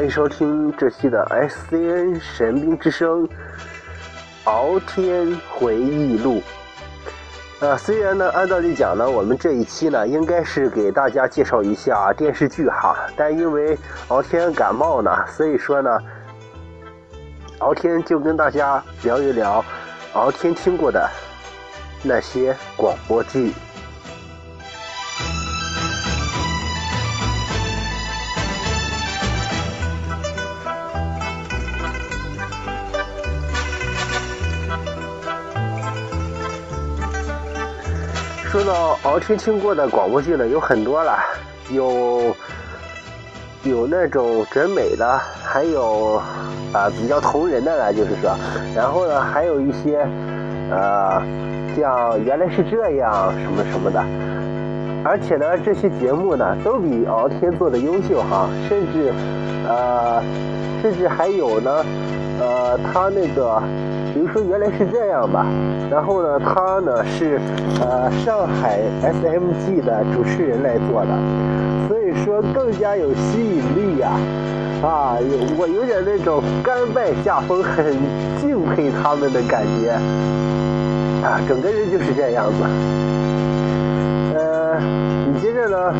欢迎收听这期的 SCN 神兵之声敖天回忆录。呃，虽然呢，按道理讲呢，我们这一期呢，应该是给大家介绍一下电视剧哈，但因为敖天感冒呢，所以说呢，敖天就跟大家聊一聊敖天听过的那些广播剧。说到敖天听过的广播剧呢，有很多了，有有那种真美的，还有啊比较同人的了，就是说，然后呢，还有一些呃像原来是这样什么什么的，而且呢，这些节目呢都比敖天做的优秀哈，甚至呃甚至还有呢呃他那个。比如说原来是这样吧，然后呢，他呢是呃上海 SMG 的主持人来做的，所以说更加有吸引力呀，啊，有我有点那种甘拜下风，很敬佩他们的感觉，啊，整个人就是这样子。呃，紧接着呢，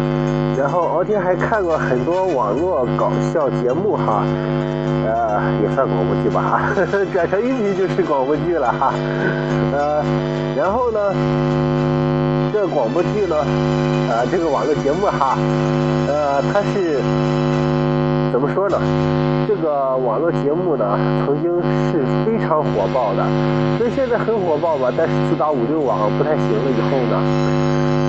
然后敖天还看过很多网络搞笑节目哈。呃，也算广播剧吧哈，转成音频就是广播剧了哈。呃，然后呢，这广播剧呢，呃，这个网络节目哈，呃，它是怎么说呢？这个网络节目呢，曾经是非常火爆的，所以现在很火爆吧。但是自打五六网不太行了以后呢。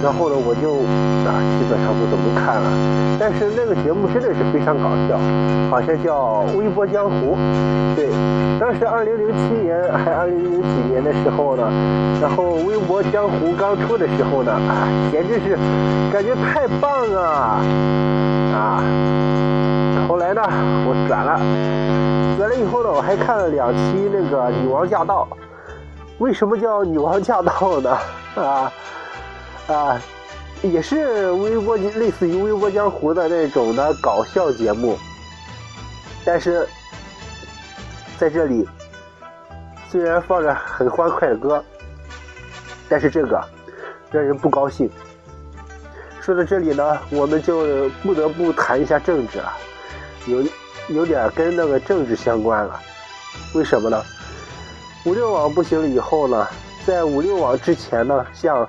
然后呢，我就啊基本上不怎么看了，但是那个节目真的是非常搞笑，好像叫《微博江湖》。对，当时二零零七年还二零零几年的时候呢，然后《微博江湖》刚出的时候呢，啊，简直是感觉太棒啊！啊，后来呢，我转了，转了以后呢，我还看了两期那个《女王驾到》。为什么叫《女王驾到》呢？啊？啊，也是微博类似于微博江湖的那种的搞笑节目，但是在这里虽然放着很欢快的歌，但是这个让人不高兴。说到这里呢，我们就不得不谈一下政治了，有有点跟那个政治相关了。为什么呢？五六网不行了以后呢，在五六网之前呢，像。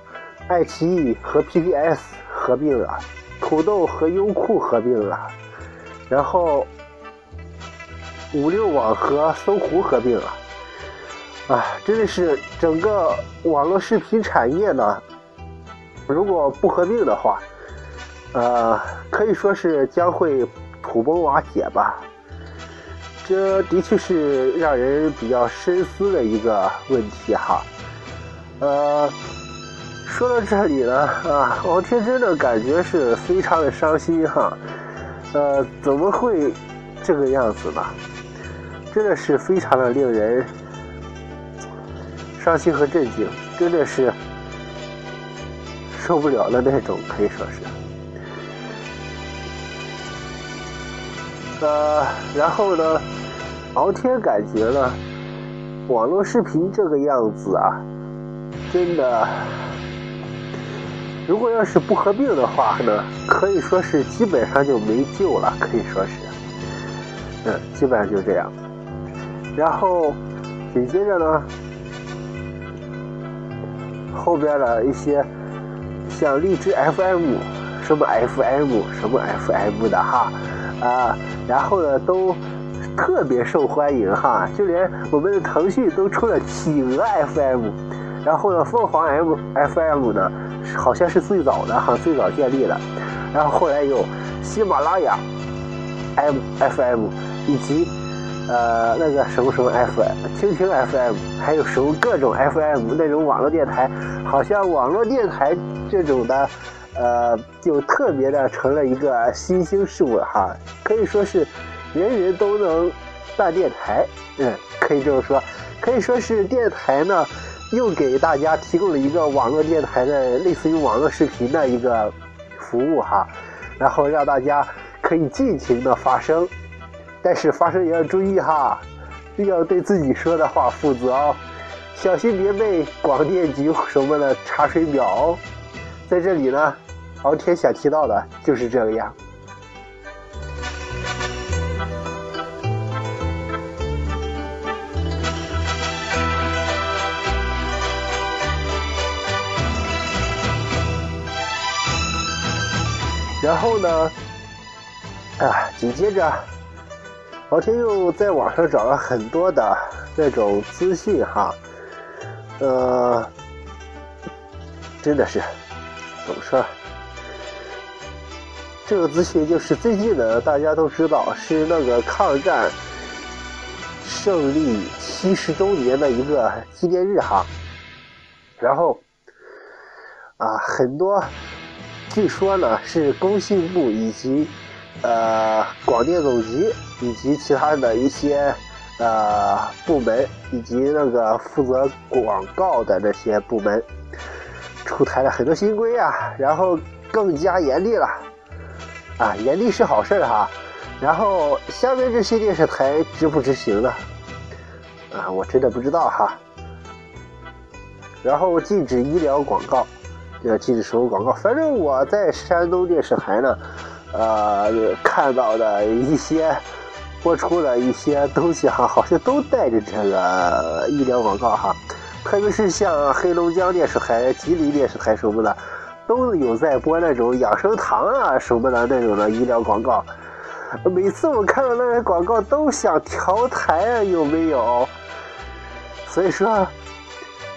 爱奇艺和 PPS 合并了，土豆和优酷合并了，然后五六网和搜狐合并了，啊，真的是整个网络视频产业呢，如果不合并的话，呃，可以说是将会土崩瓦解吧。这的确是让人比较深思的一个问题哈，呃。说到这里呢，啊，敖天真的感觉是非常的伤心哈，呃，怎么会这个样子呢？真的是非常的令人伤心和震惊，真的是受不了的那种，可以说是。呃，然后呢，敖天感觉呢，网络视频这个样子啊，真的。如果要是不合并的话呢，可以说是基本上就没救了，可以说是，嗯，基本上就这样。然后紧接着呢，后边的一些像荔枝 FM 什么 FM 什么 FM 的哈啊，然后呢都特别受欢迎哈，就连我们的腾讯都出了企鹅 FM，然后呢凤凰 M FM 呢。好像是最早的哈，最早建立的，然后后来有喜马拉雅 M F M 以及呃那个什么什么 F M，蜻蜓 F M，还有什么各种 F M 那种网络电台，好像网络电台这种的呃就特别的成了一个新兴事物哈，可以说是人人都能办电台，嗯，可以这么说，可以说是电台呢。又给大家提供了一个网络电台的类似于网络视频的一个服务哈，然后让大家可以尽情的发声，但是发声也要注意哈，要对自己说的话负责哦，小心别被广电局什么的查水表哦。在这里呢，敖天想提到的就是这个样。然后呢，啊，紧接着，老天又在网上找了很多的那种资讯哈，呃，真的是怎么说？这个资讯就是最近的，大家都知道是那个抗战胜利七十周年的一个纪念日哈，然后啊，很多。据说呢，是工信部以及呃广电总局以及其他的一些呃部门以及那个负责广告的那些部门出台了很多新规啊，然后更加严厉了啊，严厉是好事哈。然后下面这些电视台执不执行呢？啊，我真的不知道哈。然后禁止医疗广告。要禁止收广告。反正我在山东电视台呢，呃，看到的一些播出的一些东西哈，好像都带着这个医疗广告哈。特别是像黑龙江电视台、吉林电视台什么的，都有在播那种养生堂啊什么的那种的医疗广告。每次我看到那些广告，都想调台啊，有没有？所以说。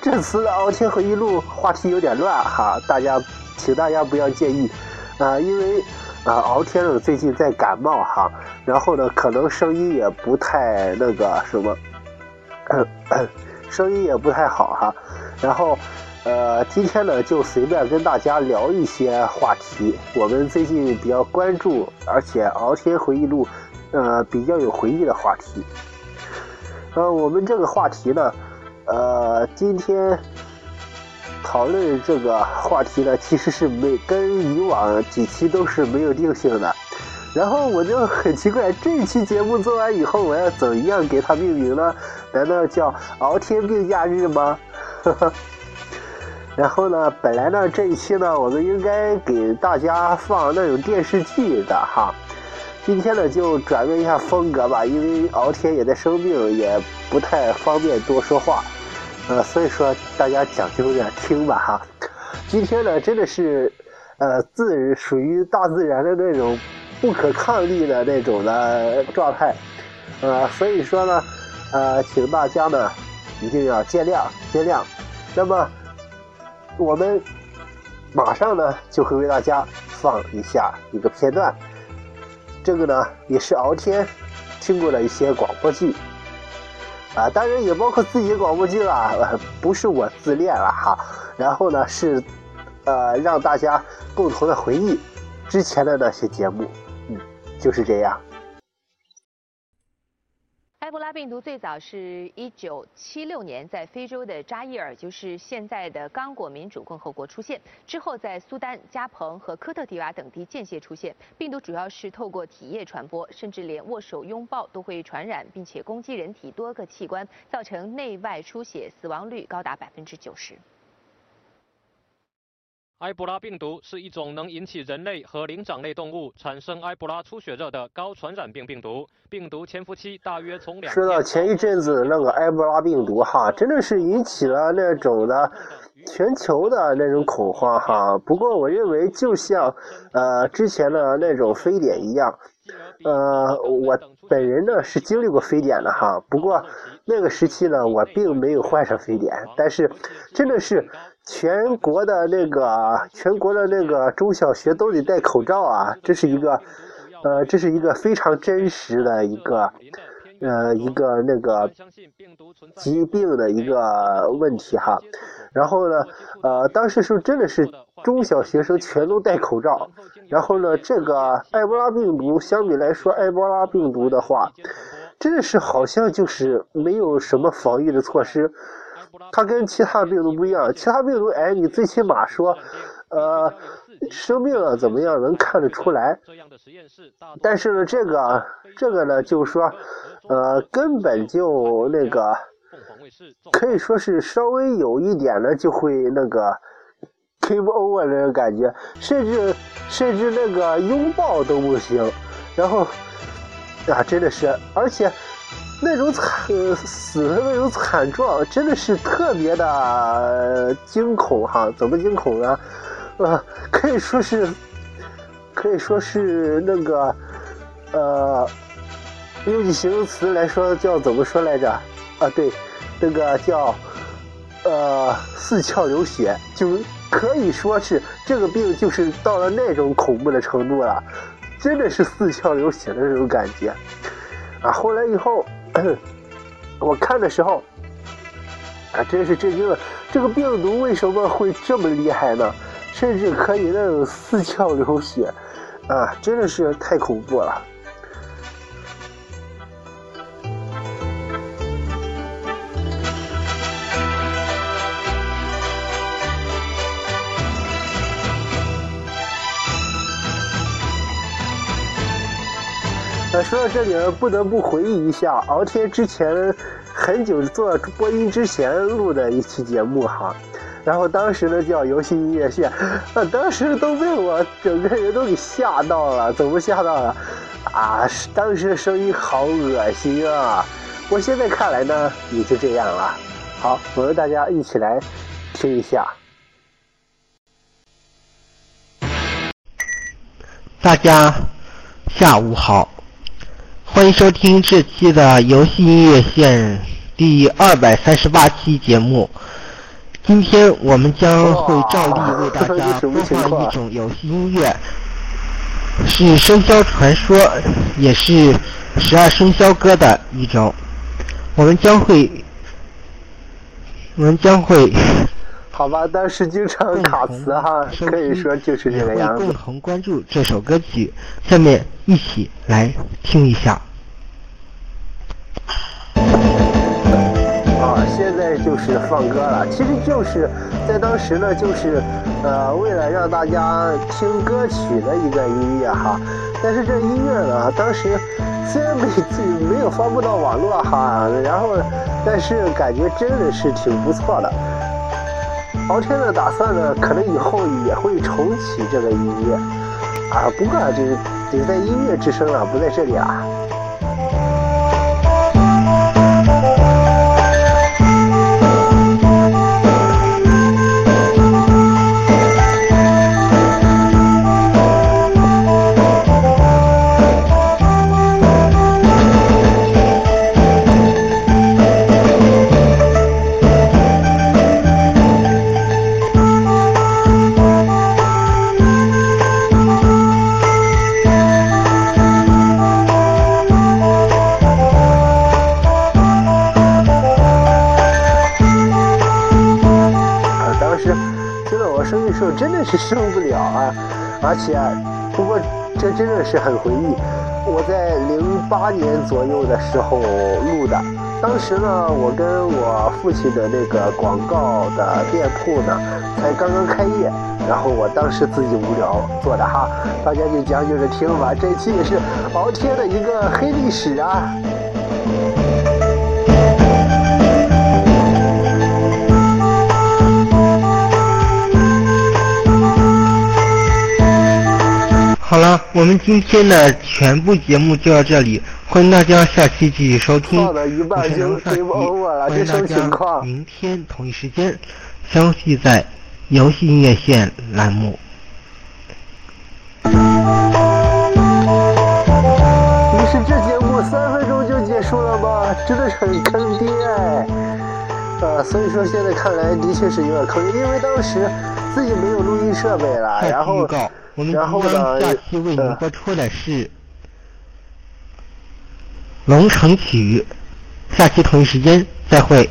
这次的敖天回忆录话题有点乱哈，大家请大家不要介意啊，因为啊敖天呢最近在感冒哈，然后呢可能声音也不太那个什么，声音也不太好哈，然后呃今天呢就随便跟大家聊一些话题，我们最近比较关注而且敖天回忆录呃比较有回忆的话题，呃我们这个话题呢。呃，今天讨论这个话题呢，其实是没跟以往几期都是没有定性的。然后我就很奇怪，这一期节目做完以后，我要怎样给它命名呢？难道叫“敖天病假日”吗？然后呢，本来呢这一期呢，我们应该给大家放那种电视剧的哈。今天呢，就转变一下风格吧，因为敖天也在生病，也不太方便多说话。呃，所以说大家讲究点听吧哈。今天呢，真的是，呃，自属于大自然的那种不可抗力的那种的状态，呃，所以说呢，呃，请大家呢一定要见谅见谅。那么，我们马上呢就会为大家放一下一个片段，这个呢也是敖天听过的一些广播剧。啊，当然也包括自己广播剧了，不是我自恋了哈。然后呢，是，呃，让大家共同的回忆之前的那些节目，嗯，就是这样。埃博拉病毒最早是一九七六年在非洲的扎伊尔，就是现在的刚果民主共和国出现，之后在苏丹、加蓬和科特迪瓦等地间歇出现。病毒主要是透过体液传播，甚至连握手、拥抱都会传染，并且攻击人体多个器官，造成内外出血，死亡率高达百分之九十。埃博拉病毒是一种能引起人类和灵长类动物产生埃博拉出血热的高传染病病毒。病毒潜伏期大约从两。说到前一阵子那个埃博拉病毒哈，真的是引起了那种的全球的那种恐慌哈。不过我认为，就像呃之前的那种非典一样，呃，我本人呢是经历过非典的哈。不过那个时期呢，我并没有患上非典，但是真的是。全国的那个，全国的那个中小学都得戴口罩啊！这是一个，呃，这是一个非常真实的一个，呃，一个那个疾病的一个问题哈。然后呢，呃，当时是真的是中小学生全都戴口罩。然后呢，这个埃博拉病毒相比来说，埃博拉病毒的话，真的是好像就是没有什么防御的措施。它跟其他病毒不一样，其他病毒，哎，你最起码说，呃，生病了怎么样能看得出来。但是呢，这个这个呢，就是说，呃，根本就那个，可以说是稍微有一点呢，就会那个 game over 那种感觉，甚至甚至那个拥抱都不行。然后啊，真的是，而且。那种惨死的那种惨状，真的是特别的惊恐哈！怎么惊恐呢？呃，可以说是，可以说是那个，呃，用句形容词来说叫怎么说来着？啊，对，那个叫呃四窍流血，就可以说是这个病就是到了那种恐怖的程度了，真的是四窍流血的那种感觉啊！后来以后。我看的时候，啊，真是震惊了！这个病毒为什么会这么厉害呢？甚至可以那种四窍流血，啊，真的是太恐怖了。说到这里，不得不回忆一下敖天之前很久做播音之前录的一期节目哈，然后当时呢叫游戏音乐线，啊，当时都被我整个人都给吓到了，怎么吓到了？啊，当时的声音好恶心啊！我现在看来呢，也就这样了。好，我们大家一起来听一下。大家下午好。欢迎收听这期的游戏音乐线第二百三十八期节目。今天我们将会照例为大家播放一种游戏音乐，是《生肖传说》，也是十二生肖歌的一种。我们将会，我们将会。好吧，但是经常卡词哈，可以说就是这个样子。共同关注这首歌曲，下面一起来听一下。啊，现在就是放歌了，其实就是在当时呢，就是呃，为了让大家听歌曲的一个音乐哈。但是这音乐呢，当时虽然没没有发布到网络哈，然后但是感觉真的是挺不错的。敖天的打算呢，可能以后也会重启这个音乐啊。不过就是得在音乐之声啊，不在这里啊。受不了啊！而且，不过这真的是很回忆。我在零八年左右的时候录的，当时呢，我跟我父亲的那个广告的店铺呢，才刚刚开业。然后我当时自己无聊做的哈，大家就将就着听吧。这期也是敖天的一个黑历史啊。好了，我们今天的全部节目就到这里，欢迎大家下期继续收听。我是能上期，欢迎大家明天同一时间相聚在游戏音乐线栏目。于是这节目三分钟就结束了吗？真的是很！呃，所以说现在看来的确是有点坑，因为当时自己没有录音设备了，然后。我们即将下期为您播出的是《龙城曲》，下期同一时间再会。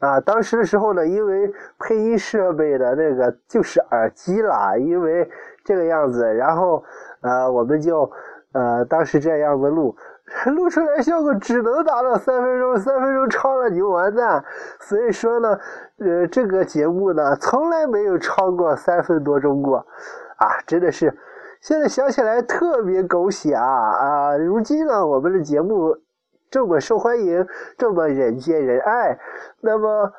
啊，当时的时候呢，因为配音设备的那个就是耳机啦，因为这个样子，然后呃，我们就呃当时这样子录。录出来效果只能达到三分钟，三分钟超了你就完蛋。所以说呢，呃，这个节目呢从来没有超过三分多钟过，啊，真的是，现在想起来特别狗血啊啊！如今呢，我们的节目这么受欢迎，这么人见人爱，那么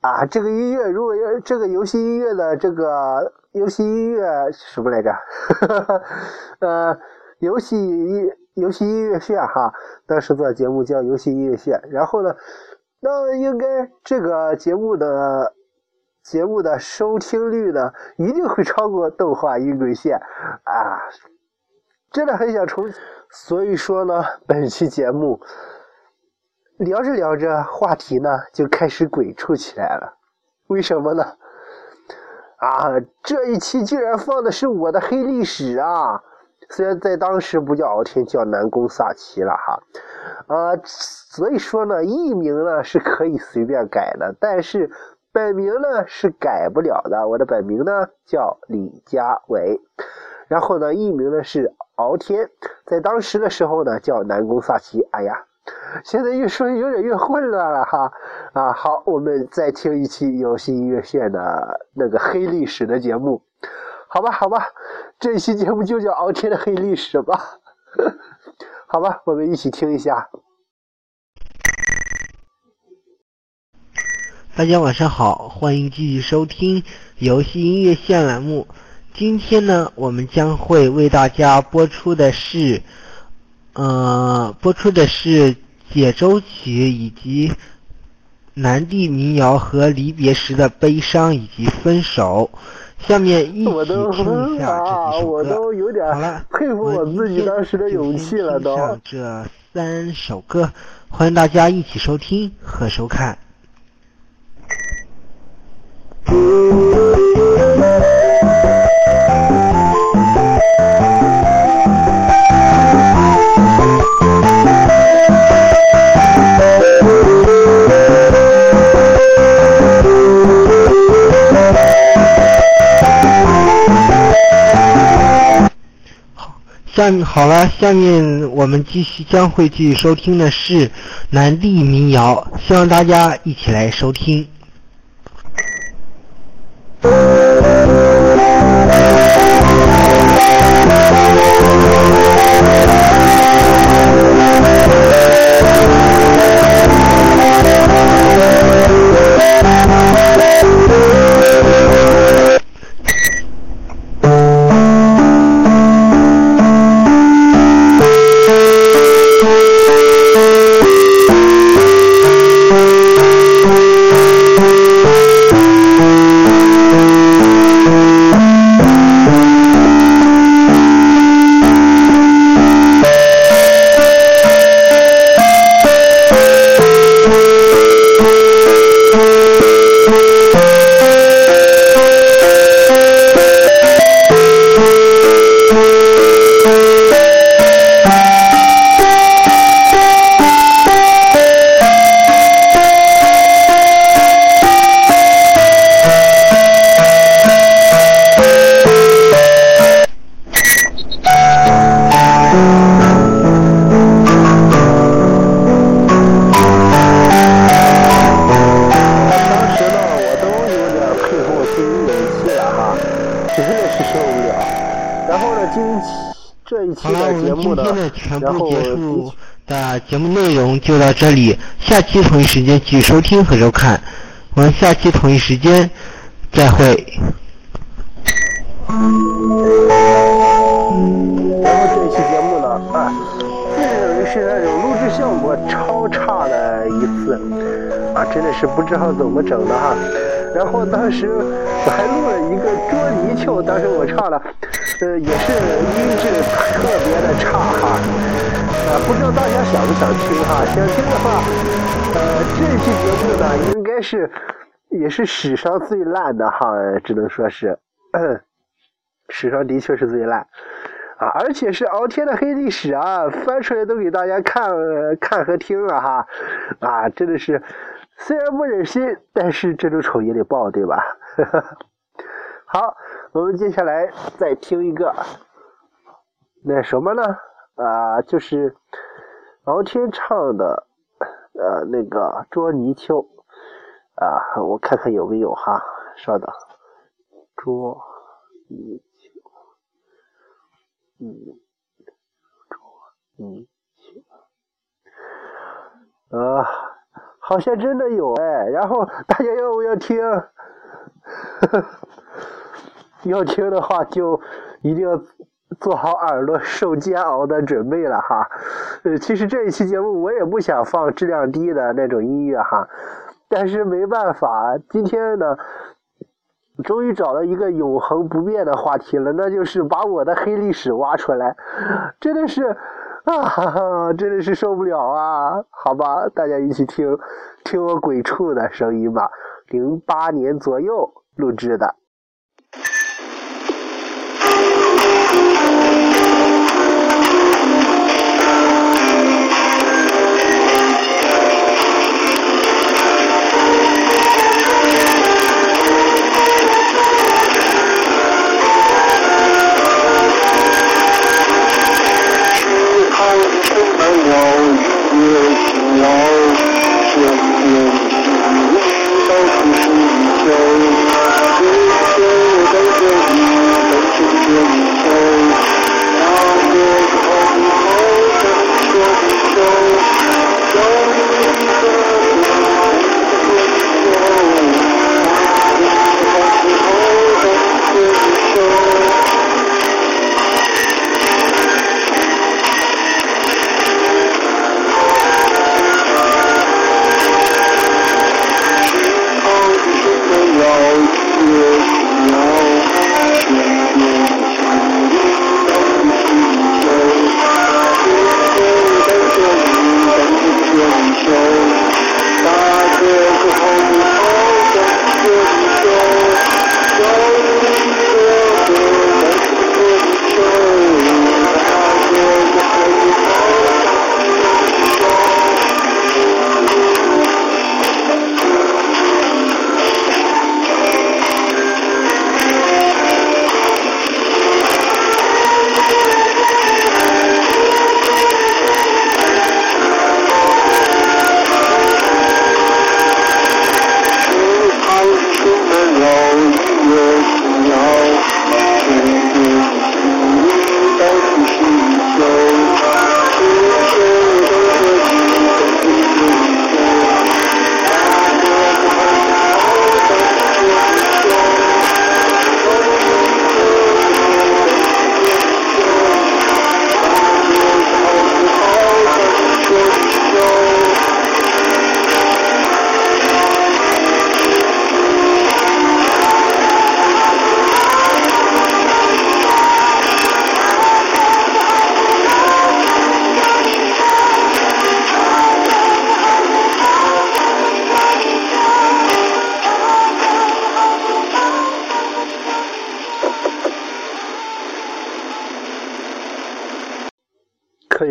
啊，这个音乐如果要这个游戏音乐的这个游戏音乐什么来着？呃，游戏音。游戏音乐线哈，当时做节目叫游戏音乐线，然后呢，那应该这个节目的节目的收听率呢，一定会超过动画音轨线啊！真的很想重，所以说呢，本期节目聊着聊着话题呢，就开始鬼畜起来了，为什么呢？啊，这一期竟然放的是我的黑历史啊！虽然在当时不叫敖天，叫南宫萨奇了哈，呃，所以说呢，艺名呢是可以随便改的，但是本名呢是改不了的。我的本名呢叫李佳伟，然后呢，艺名呢是敖天，在当时的时候呢叫南宫萨奇。哎呀，现在越说有点越混乱了哈。啊，好，我们再听一期游戏音乐线的那个黑历史的节目。好吧，好吧，这期节目就叫敖天的黑历史吧。好吧，我们一起听一下。大家晚上好，欢迎继续收听游戏音乐线栏目。今天呢，我们将会为大家播出的是，呃，播出的是解舟曲以及南地民谣和离别时的悲伤以及分手。下面一起听一下这首歌。好了，佩服我自己当时的勇气了都。这三首歌，欢迎大家一起收听和收看。下面好了，下面我们继续将会继续收听的是南地民谣，希望大家一起来收听。就到这里，下期同一时间继续收听和收看，我们下期同一时间再会。然后这期节目呢，啊，自认为是那种录制效果超差的一次，啊，真的是不知道怎么整的哈。然后当时我还录了一个捉泥鳅，当时我唱了，呃，也是音质特别的差哈。啊，不知道大家想不想听哈？想听的话，呃，这期节目呢，应该是也是史上最烂的哈，只能说是，史上的确是最烂啊，而且是敖天的黑历史啊，翻出来都给大家看看和听了哈，啊，真的是虽然不忍心，但是这种丑也得报，对吧？好，我们接下来再听一个，那什么呢？啊，就是敖天唱的呃那个《捉泥鳅》啊，我看看有没有哈，稍等，捉泥鳅，嗯，捉泥鳅，啊，好像真的有哎，然后大家要不要听？呵 呵 要听的话就一定要。做好耳朵受煎熬的准备了哈，呃，其实这一期节目我也不想放质量低的那种音乐哈，但是没办法，今天呢，终于找到一个永恒不变的话题了，那就是把我的黑历史挖出来，真的是啊，真的是受不了啊！好吧，大家一起听听我鬼畜的声音吧，零八年左右录制的。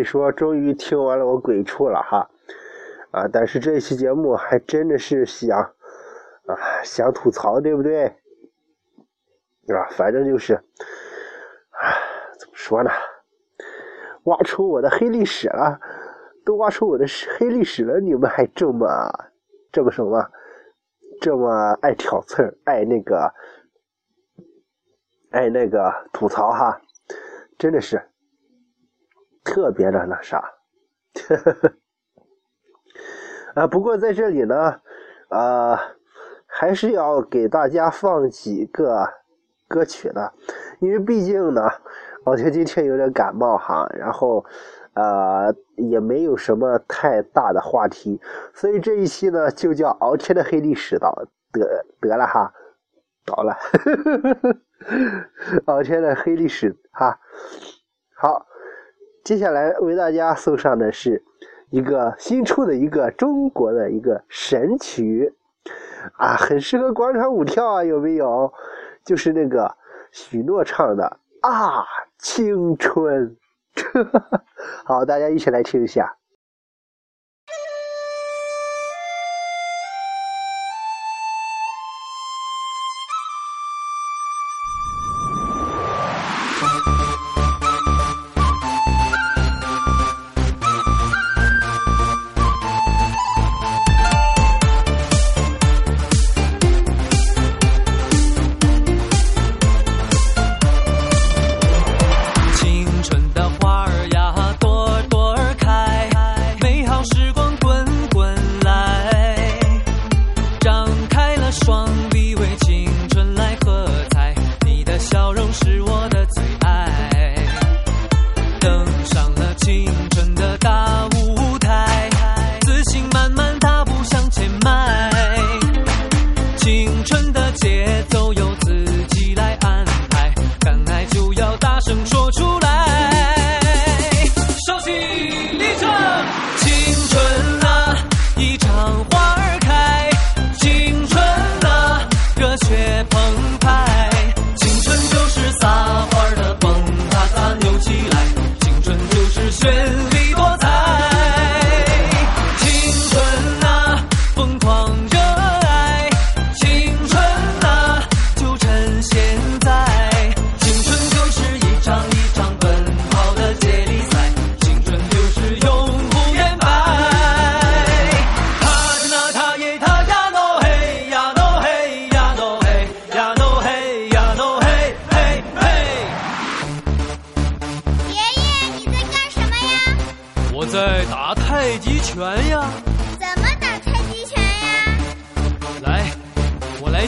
说终于听完了我鬼畜了哈，啊！但是这一期节目还真的是想啊想吐槽，对不对？啊，反正就是啊，怎么说呢？挖出我的黑历史了，都挖出我的黑历史了，你们还这么这么什么？这么爱挑刺儿，爱那个爱那个吐槽哈，真的是。特别的那啥，啊，不过在这里呢，啊，还是要给大家放几个歌曲的，因为毕竟呢，老天今天有点感冒哈，然后，呃，也没有什么太大的话题，所以这一期呢就叫敖天的黑历史到得得了哈，到了，敖天的黑历史哈，好。接下来为大家送上的是一个新出的一个中国的一个神曲啊，很适合广场舞跳啊，有没有？就是那个许诺唱的啊，青春。好，大家一起来听一下。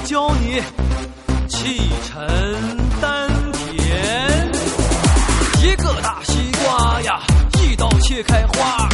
教你。气沉丹田，一个大西瓜呀，一刀切开花，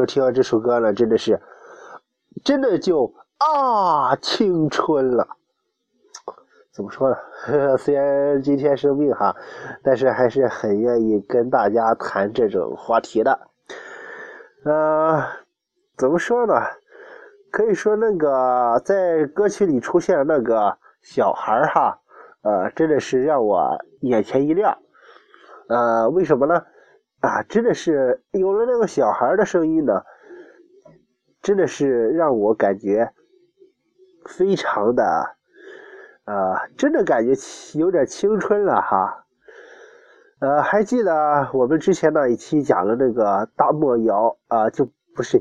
说听到这首歌呢，真的是，真的就啊青春了。怎么说呢？虽然今天生病哈，但是还是很愿意跟大家谈这种话题的。呃，怎么说呢？可以说那个在歌曲里出现的那个小孩哈，呃，真的是让我眼前一亮。呃，为什么呢？啊，真的是有了那个小孩的声音呢，真的是让我感觉非常的，呃，真的感觉有点青春了哈。呃，还记得我们之前那一期讲了那个大漠谣啊、就不是，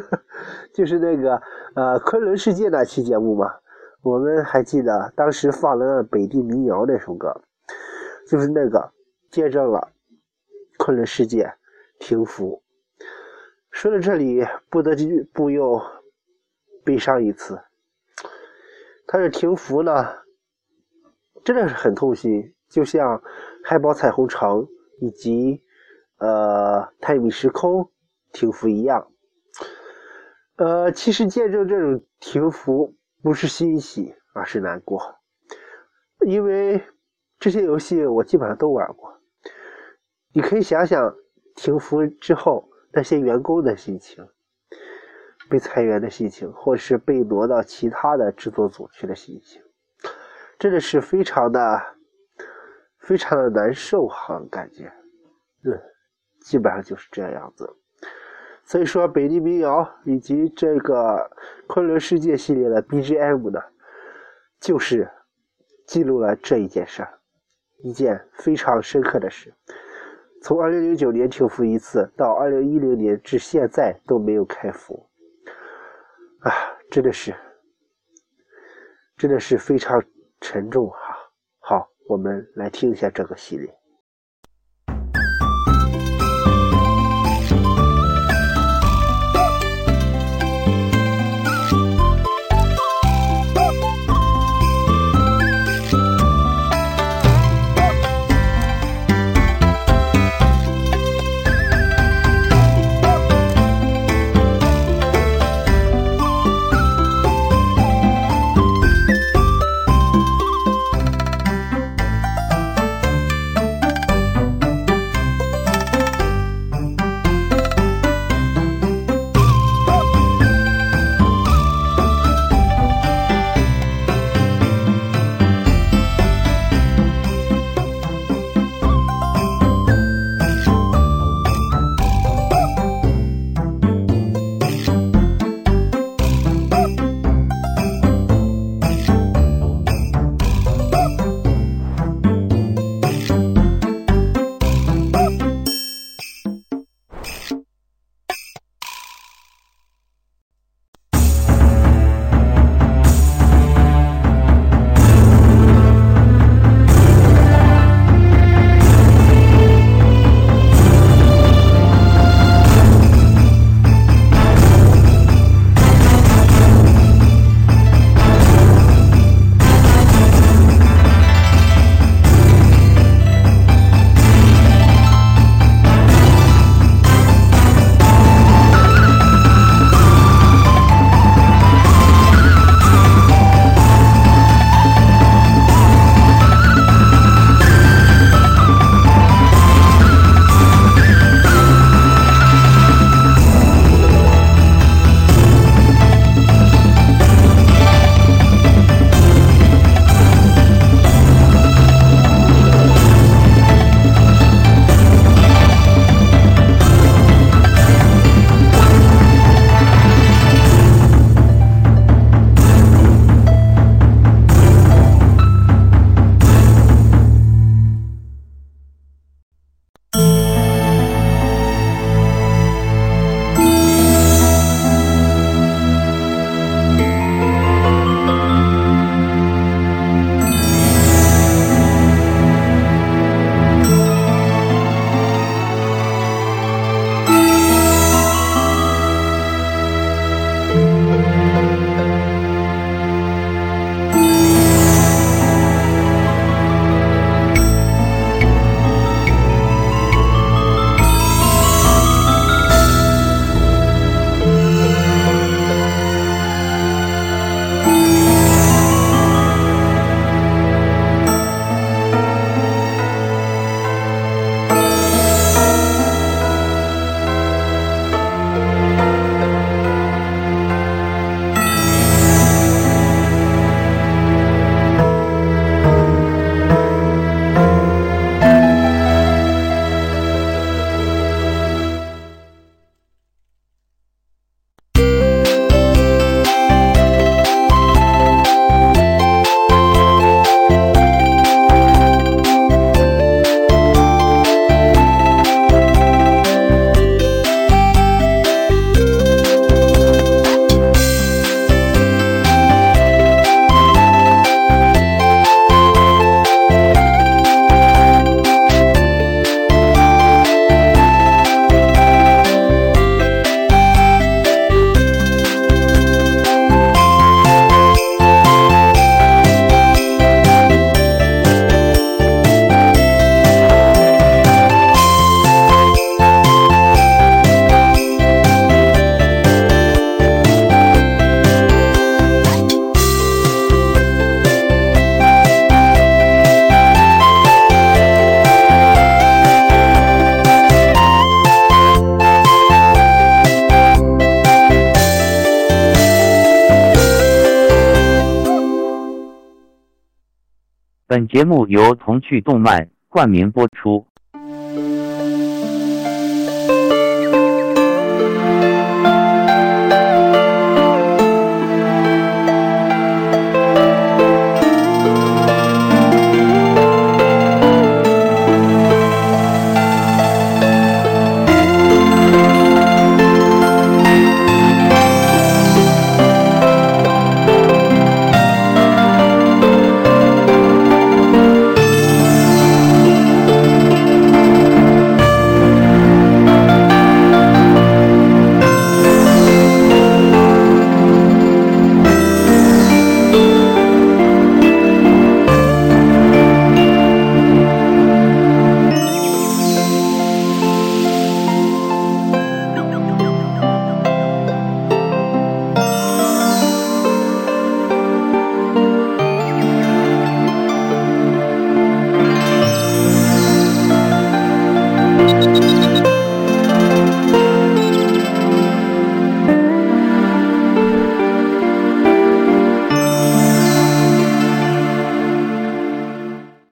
就是那个呃昆仑世界那期节目嘛。我们还记得当时放了北地民谣那首歌，就是那个见证了昆仑世界停服。说到这里，不得不又悲伤一次。它是停服呢，真的是很痛心，就像海宝彩虹城以及呃泰米时空停服一样。呃，其实见证这种停服不是欣喜，而是难过，因为这些游戏我基本上都玩过。你可以想想停服之后那些员工的心情，被裁员的心情，或是被挪到其他的制作组去的心情，真的是非常的、非常的难受哈，感觉，嗯，基本上就是这样子。所以说，北地民谣以及这个昆仑世界系列的 BGM 呢，就是记录了这一件事儿，一件非常深刻的事。从二零零九年停服一次，到二零一零年至现在都没有开服，啊，真的是，真的是非常沉重哈。好，我们来听一下这个系列。节目由童趣动漫冠名播。